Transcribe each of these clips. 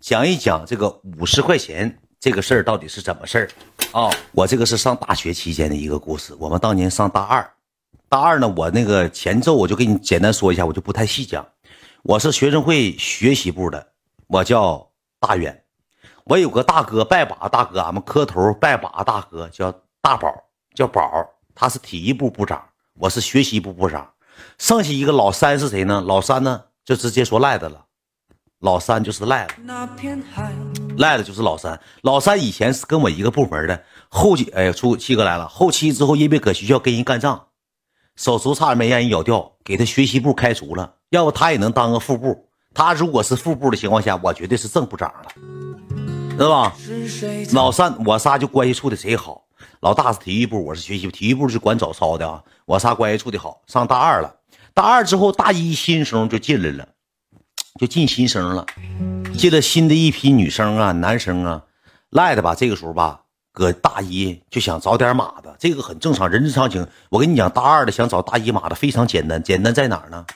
讲一讲这个五十块钱这个事儿到底是怎么事儿啊？我这个是上大学期间的一个故事。我们当年上大二，大二呢，我那个前奏我就给你简单说一下，我就不太细讲。我是学生会学习部的，我叫大远。我有个大哥拜把大哥，俺们磕头拜把大哥叫大宝，叫宝，他是体育部部长，我是学习部部长。剩下一个老三是谁呢？老三呢就直接说赖子了。老三就是赖子，赖子就是老三。老三以前是跟我一个部门的，后期哎，出七哥来了。后期之后，因为搁学校跟人干仗，手足差点没让人咬掉，给他学习部开除了。要不他也能当个副部。他如果是副部的情况下，我绝对是正部长了，知道吧？老三我仨就关系处的贼好。老大是体育部，我是学习部，体育部是管早操的啊。我仨关系处的好。上大二了，大二之后，大一新生就进来了。就进新生了，进了新的一批女生啊，男生啊，赖的吧？这个时候吧，搁大一就想找点马的，这个很正常，人之常情。我跟你讲，大二的想找大一马的非常简单，简单在哪儿呢？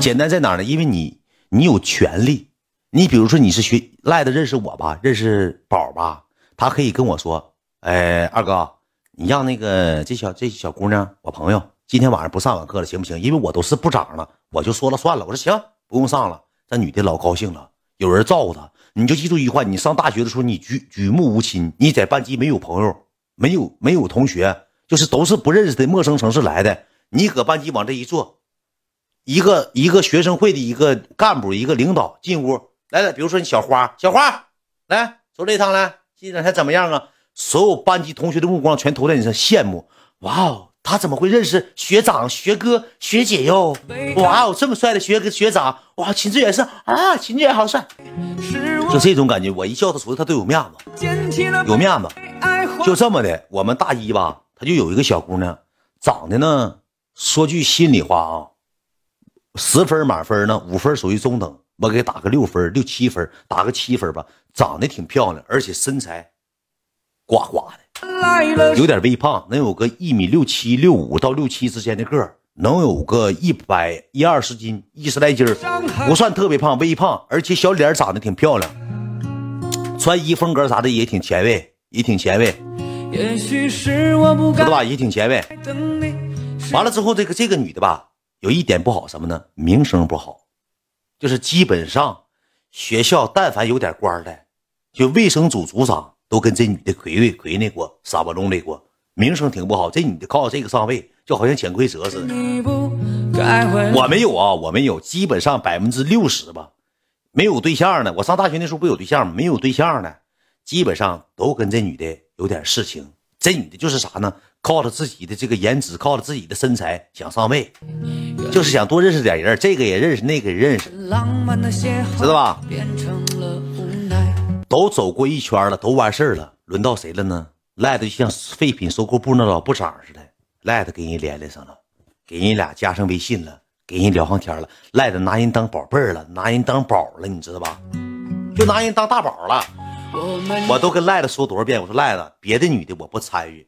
简单在哪儿呢？因为你你有权利，你比如说你是学赖的，认识我吧，认识宝吧，他可以跟我说，哎，二哥，你让那个这小这小姑娘，我朋友。今天晚上不上晚课了，行不行？因为我都是部长了，我就说了算了。我说行，不用上了。这女的老高兴了，有人照顾她。你就记住一句话：你上大学的时候，你举举目无亲，你在班级没有朋友，没有没有同学，就是都是不认识的陌生城市来的。你搁班级往这一坐，一个一个学生会的一个干部，一个领导进屋来了。比如说你小花，小花来走这一趟来，今天还怎么样啊？所有班级同学的目光全投在你身上，羡慕。哇哦！他怎么会认识学长、学哥、学姐哟？哇哦，这么帅的学哥学长！哇，秦志远是啊，秦志远好帅，就这种感觉。我一叫他出来，他都有面子，有面子。就这么的，我们大一吧，他就有一个小姑娘，长得呢，说句心里话啊，十分满分呢，五分属于中等，我给打个六分、六七分，打个七分吧。长得挺漂亮，而且身材呱呱的。有点微胖，能有个一米六七、六五到六七之间的个儿，能有个一百一二十斤、一十来斤不算特别胖，微胖，而且小脸长得挺漂亮，穿衣风格啥的也挺前卫，也挺前卫，知道吧？也挺前卫。完了之后，这个这个女的吧，有一点不好什么呢？名声不好，就是基本上学校但凡有点官的，就卫生组组长。都跟这女的魁位魁那过，撒巴龙那过，名声挺不好。这女的靠这个上位，就好像潜规则似的。我没有啊，我没有，基本上百分之六十吧，没有对象呢。我上大学那时候不有对象吗？没有对象呢，基本上都跟这女的有点事情。这女的就是啥呢？靠着自己的这个颜值，靠着自己的身材想上位，就是想多认识点人，这个也认识，那个也认识，知道吧？都走过一圈了，都完事了，轮到谁了呢？赖的就像废品收购部那老部长似的，赖的给人连连上了，给人俩加上微信了，给人聊上天了，赖的拿人当宝贝儿了，拿人当宝了，你知道吧？就拿人当大宝了。我都跟赖子说多少遍，我说赖子，别的女的我不参与，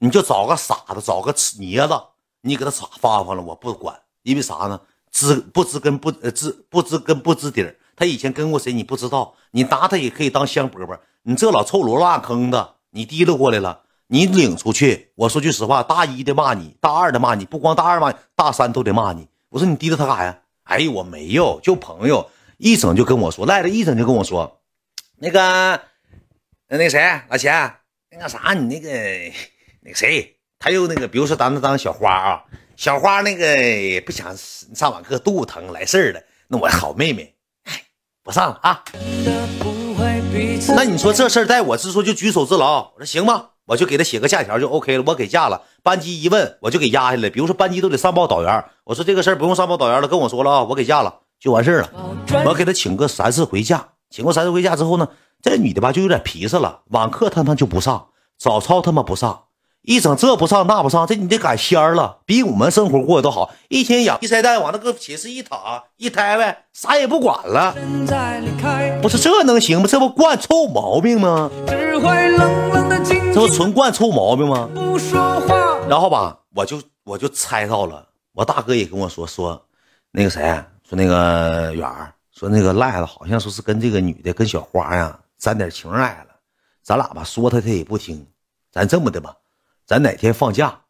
你就找个傻子，找个捏子，你给他插发发了，我不管，因为啥呢？知不知根不呃知不知根不知底儿。他以前跟过谁？你不知道，你拿他也可以当香饽饽。你这老臭罗拉坑的，你提溜过来了，你领出去。我说句实话，大一的骂你，大二的骂你，不光大二骂你，大三都得骂你。我说你提溜他干啥呀？哎我没有，就朋友。一整就跟我说，赖着一整就跟我说，那个，那个谁，老钱，那个啥，你那个那个谁，他又那个，比如说咱们当小花啊，小花那个不想上晚课，肚子疼来事儿了，那我好妹妹。不上了啊！那你说这事儿在我之说就举手之劳。我说行吧，我就给他写个假条就 OK 了。我给假了，班级一问我就给压下来。比如说班级都得上报导员，我说这个事儿不用上报导员了，跟我说了啊，我给假了就完事儿了。我给他请个三次回假，请过三次回假之后呢，这女的吧就有点皮实了，网课他妈就不上，早操他妈不上。一整这不上那不上，这你得赶仙儿了，比我们生活过得都好。一天养一塞蛋，往那个寝室一躺一呆呗，啥也不管了。不是这能行吗？这不惯臭毛病吗？这不纯惯臭毛病吗？然后吧，我就我就猜到了。我大哥也跟我说说，那个谁说那个远儿说那个赖子好像说是跟这个女的跟小花呀沾点情爱了，咱俩吧说他他也不听，咱这么的吧，咱哪天放假，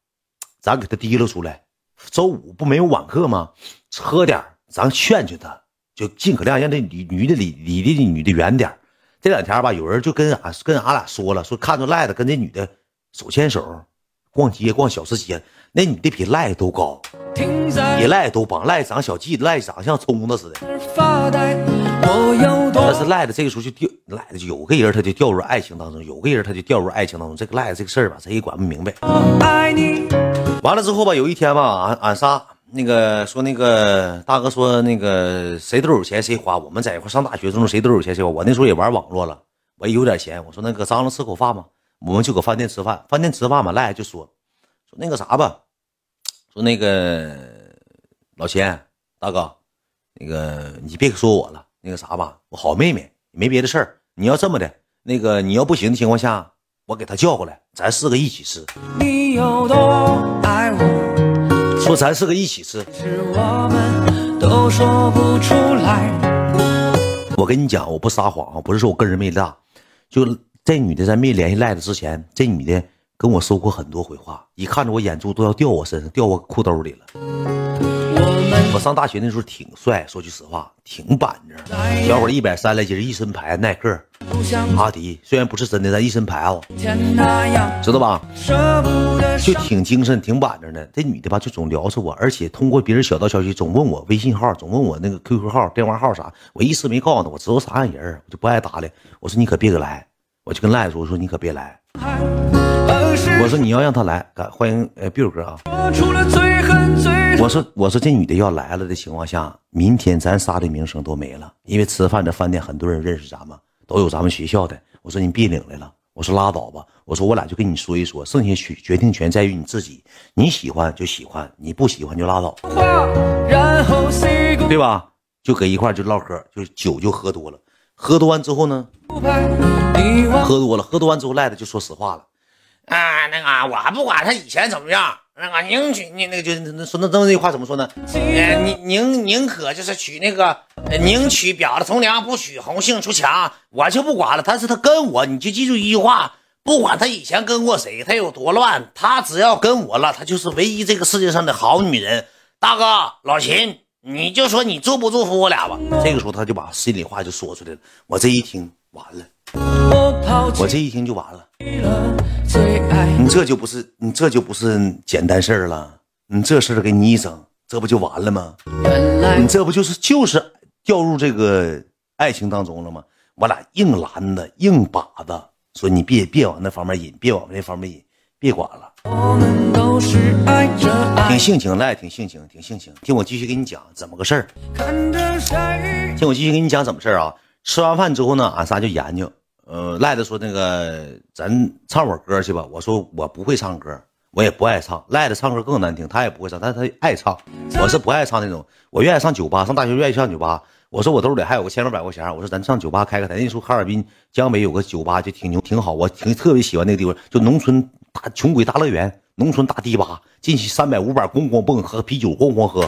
咱给他提溜出来，周五不没有晚课吗？喝点咱劝劝他，就尽可量让这女女的离离这女的远点这两天吧，有人就跟俺跟俺俩说了，说看着赖子跟这女的手牵手逛街逛小吃街，那女的比赖子都高，比赖都帮，赖长小鸡，赖长像葱子似的。但是赖的这个时候就掉，赖子有个人他就掉入爱情当中，有个人他就掉入爱情当中。这个赖子这个事儿吧，谁也管不明白。完了之后吧，有一天吧，俺俺仨。那个说那个大哥说那个谁都有钱谁花，我们在一块上大学时候谁都有钱谁花。我那时候也玩网络了，我也有点钱。我说那个张罗吃口饭吧？我们就搁饭店吃饭，饭店吃饭嘛。赖就说说那个啥吧，说那个老钱大哥，那个你别说我了，那个啥吧，我好妹妹没别的事儿。你要这么的，那个你要不行的情况下，我给她叫过来，咱四个一起吃。你有多爱我？说咱四个一起吃，是我们都说不出来我跟你讲，我不撒谎啊，不是说我个人魅力大，就这女的在没联系赖子之前，这女的跟我说过很多回话，一看着我眼珠都要掉我身上，掉我裤兜里了。我上大学那时候挺帅，说句实话，挺板正。小伙一百三来斤，一身牌，耐克。阿迪虽然不是真的，但一身牌子，知道吧？就挺精神，挺板正的。这女的吧，就总聊着我，而且通过别人小道消息，总问我微信号，总问我那个 QQ 号、电话号啥。我一时没告诉她，我知道啥样人，我就不爱搭理。我说你可别给来，我就跟赖子说，我说你可别来。我说你要让他来，欢迎呃 Bill 哥啊。我说我说这女的要来了的情况下，明天咱仨的名声都没了，因为吃饭这饭店很多人认识咱们，都有咱们学校的。我说你别领来了，我说拉倒吧，我说我俩就跟你说一说，剩下决决定权在于你自己，你喜欢就喜欢，你不喜欢就拉倒，对吧？就搁一块就唠嗑，就酒就喝多了，喝多完之后呢，喝多了，喝多完之后赖的就说实话了。啊，那个我还不管他以前怎么样，那个宁娶你那个就那说那那那句话怎么说呢？宁宁宁可就是娶那个宁娶婊子从良，不娶红杏出墙。我就不管了，但是他跟我，你就记住一句话，不管他以前跟过谁，他有多乱，他只要跟我了，他就是唯一这个世界上的好女人。大哥老秦，你就说你祝不祝福我俩吧。这个时候他就把心里话就说出来了，我这一听完了，我这一听就完了。你这就不是你这就不是简单事儿了，你这事儿给你一整，这不就完了吗？你这不就是就是掉入这个爱情当中了吗？我俩硬拦的，硬把的，说你别别往那方面引，别往那方面引，别管了。性情赖，挺性情，挺性情。听我继续给你讲怎么个事儿。听我继续给你讲怎么事儿啊？吃完饭之后呢，俺仨就研究。呃，赖子说那个咱唱会歌去吧。我说我不会唱歌，我也不爱唱。赖子唱歌更难听，他也不会唱，但他爱唱。我是不爱唱那种，我愿意上酒吧，上大学愿意上酒吧。我说我兜里还有个千八百块钱，我说咱上酒吧开个台。那时候哈尔滨江北有个酒吧就挺牛挺好，我挺特别喜欢那个地方，就农村大穷鬼大乐园，农村大迪吧，进去三百五百咣咣蹦，喝啤酒咣咣喝，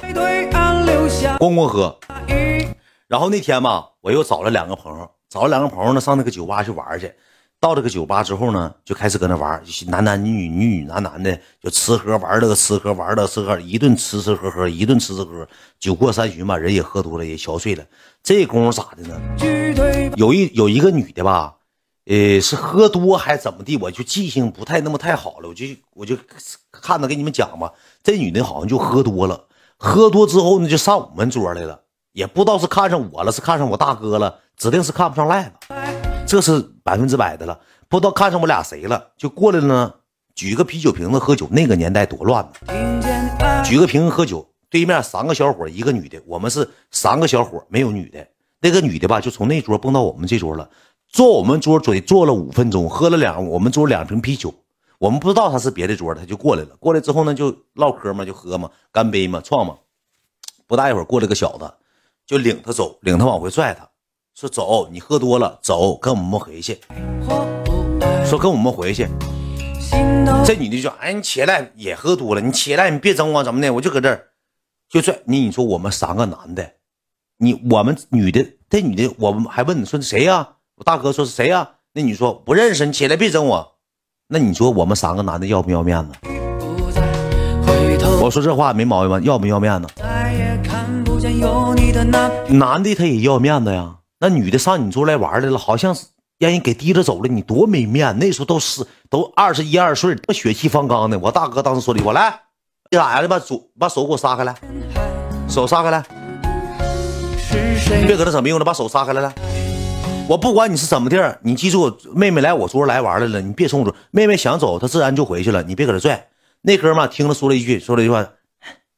咣咣喝。然后那天吧，我又找了两个朋友。找了两个朋友呢，上那个酒吧去玩去。到这个酒吧之后呢，就开始搁那玩，男男女女、女女男男的，就吃喝玩乐，吃喝玩乐，吃喝一顿吃吃喝喝，一顿吃吃喝。酒过三巡吧，人也喝多了，也憔悴了。这功夫咋的呢？有一有一个女的吧，呃，是喝多还是怎么地？我就记性不太那么太好了，我就我就看着给你们讲吧。这女的好像就喝多了，喝多之后呢，就上我们桌来了，也不知道是看上我了，是看上我大哥了。指定是看不上赖了，这是百分之百的了。不知道看上我俩谁了，就过来呢。举个啤酒瓶子喝酒，那个年代多乱呢。举个瓶子喝酒，对面三个小伙，一个女的，我们是三个小伙，没有女的。那个女的吧，就从那桌蹦到我们这桌了，坐我们桌嘴坐了五分钟，喝了两我们桌两瓶啤酒。我们不知道他是别的桌，他就过来了。过来之后呢，就唠嗑嘛，就喝嘛，干杯嘛，撞嘛。不大一会儿，过来个小子，就领他走，领他往回拽他。说走，你喝多了，走，跟我们回去。说跟我们回去。这女的就哎，你起来，也喝多了，你起来，你别整我，怎么的？我就搁这儿，就拽你。你说我们三个男的，你我们女的，这女的，我们还问你说谁呀？我大哥说是谁呀？那你说不认识，你起来别整我。那你说我们三个男的要不要面子？我说这话没毛病吧？要不要面子？男的他也要面子呀。那女的上你桌来玩来了，好像是让人给提着走了，你多没面。那时候都是都二十一二岁，血气方刚的。我大哥当时说的，我来，你咋的？把手把手给我撒开来，手撒开来。别搁这整没用了，把手撒开来。我不管你是什么地儿你记住，妹妹来我桌来玩来了，你别冲着妹妹想走，她自然就回去了，你别搁这拽。那哥们听了说了一句，说了一句话，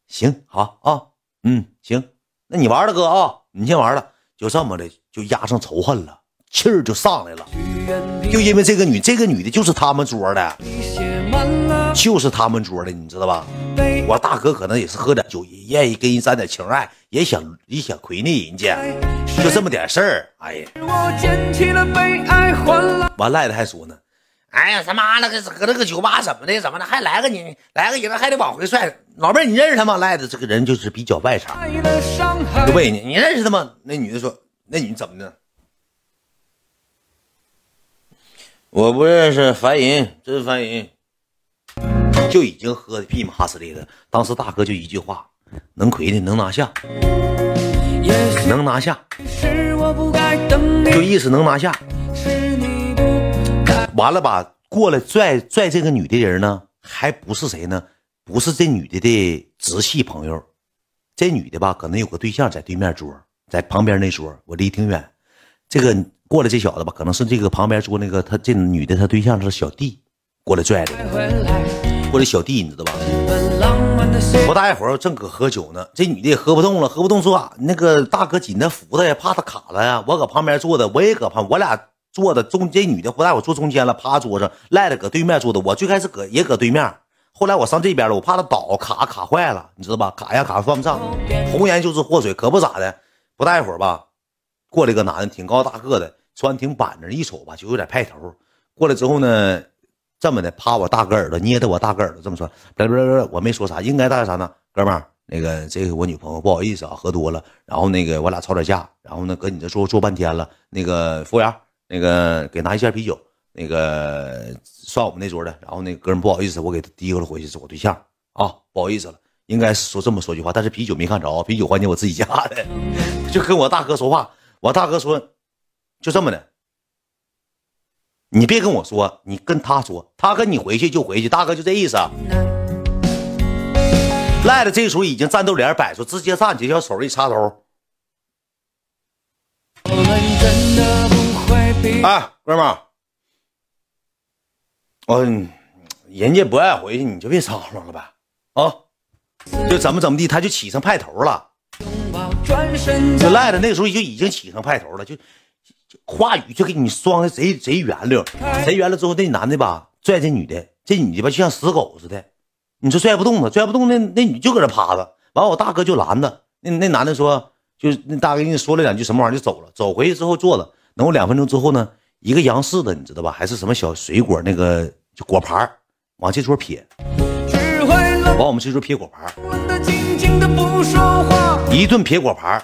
行好啊，嗯行，那你玩了哥啊，你先玩了，就这么的就压上仇恨了，气儿就上来了，就因为这个女，这个女的就是他们桌的，就是他们桌的，你知道吧？我大哥可能也是喝点酒，也愿意跟人沾点情爱，也想也想亏那人家，就这么点事儿。哎呀，完赖的还说呢。哎呀，他妈了个搁那个酒吧怎么的？怎么的？还来个你来个人还得往回拽。老妹儿，你认识他吗？赖的这个人就是比较外场。就问你，你认识他吗？那女的说：“那你怎么的？”我不认识，烦人，真烦人。就已经喝的屁马哈斯的了。当时大哥就一句话：“能亏的能拿下，能拿下。”就意思能拿下。完了吧，过来拽拽这个女的人呢，还不是谁呢？不是这女的的直系朋友，这女的吧，可能有个对象在对面桌，在旁边那桌，我离挺远。这个过来这小子吧，可能是这个旁边坐那个他这女的他对象是小弟过来拽的，过来小弟你知道吧？不大一会儿正搁喝酒呢，这女的也喝不动了，喝不动说那个大哥紧着扶他呀，怕他卡了呀。我搁旁边坐的，我也搁旁，我俩。坐的中这女的不带我坐中间了，趴桌上赖着搁对面坐的。我最开始搁也搁对面，后来我上这边了，我怕他倒卡卡坏了，你知道吧？卡呀卡犯不上，红颜就是祸水，可不咋的。不大一会儿吧，过来个男的，挺高大个的，穿挺板正，一瞅吧就有点派头。过来之后呢，这么的趴我大哥耳朵，捏着我大哥耳朵，这么说，不不不，我没说啥，应该大概啥呢？哥们，那个这个我女朋友，不好意思啊，喝多了，然后那个我俩吵点架，然后呢搁你这坐坐半天了，那个服务员。那个给拿一箱啤酒，那个算我们那桌的。然后那哥们不好意思，我给他提溜了回去，是我对象啊，不好意思了，应该说这么说句话，但是啤酒没看着，啤酒环节我自己家的，就跟我大哥说话。我大哥说，就这么的，你别跟我说，你跟他说，他跟你回去就回去，大哥就这意思。赖了，这时候已经战斗脸摆出，直接上去，小手一插头。哎，哥们儿，我人家不爱回去，你就别吵吵了呗，啊，就怎么怎么地，他就起上派头了，就赖的那时候就已经起上派头了，就话语就给你装的贼贼圆溜，贼圆了之后，那男的吧拽这女的，这女的吧就像死狗似的，你说拽不动他，拽不动那那女就搁这趴着，完我大哥就拦着，那那男的说，就那大哥跟你说了两句什么玩意儿就走了，走回去之后坐着。等我两分钟之后呢，一个洋式的，你知道吧？还是什么小水果那个就果盘往这桌撇，往我们这桌撇果盘一顿撇果盘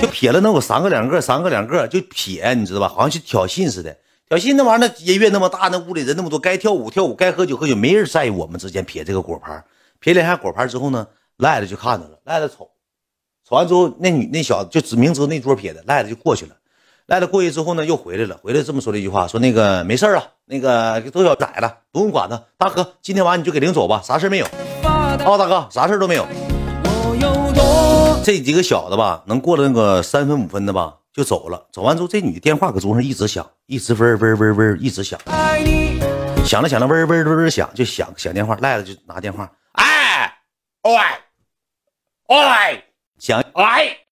就撇了能有三个两个，三个两个就撇，你知道吧？好像去挑衅似的，挑衅那玩意儿，那音乐那么大，那屋里人那么多，该跳舞跳舞，该喝酒喝酒，没人在意我们之间撇这个果盘撇两下果盘之后呢，赖子就看着了，赖子瞅，瞅完之后，那女那小子就指明知道那桌撇的，赖子就过去了。赖了过去之后呢，又回来了。回来这么说了一句话，说那个没事了，那个都小崽了，不用管他。大哥，今天晚上你就给领走吧，啥事没有。哦，大哥，啥事都没有。这几个小子吧，能过了那个三分五分的吧，就走了。走完之后，这女的电话搁桌上一直响，一直嗡嗡嗡嗡，一直响。响了响了，嗡嗡嗡嗡响，就响响电话。赖了就拿电话，哎，喂，喂，响，哎。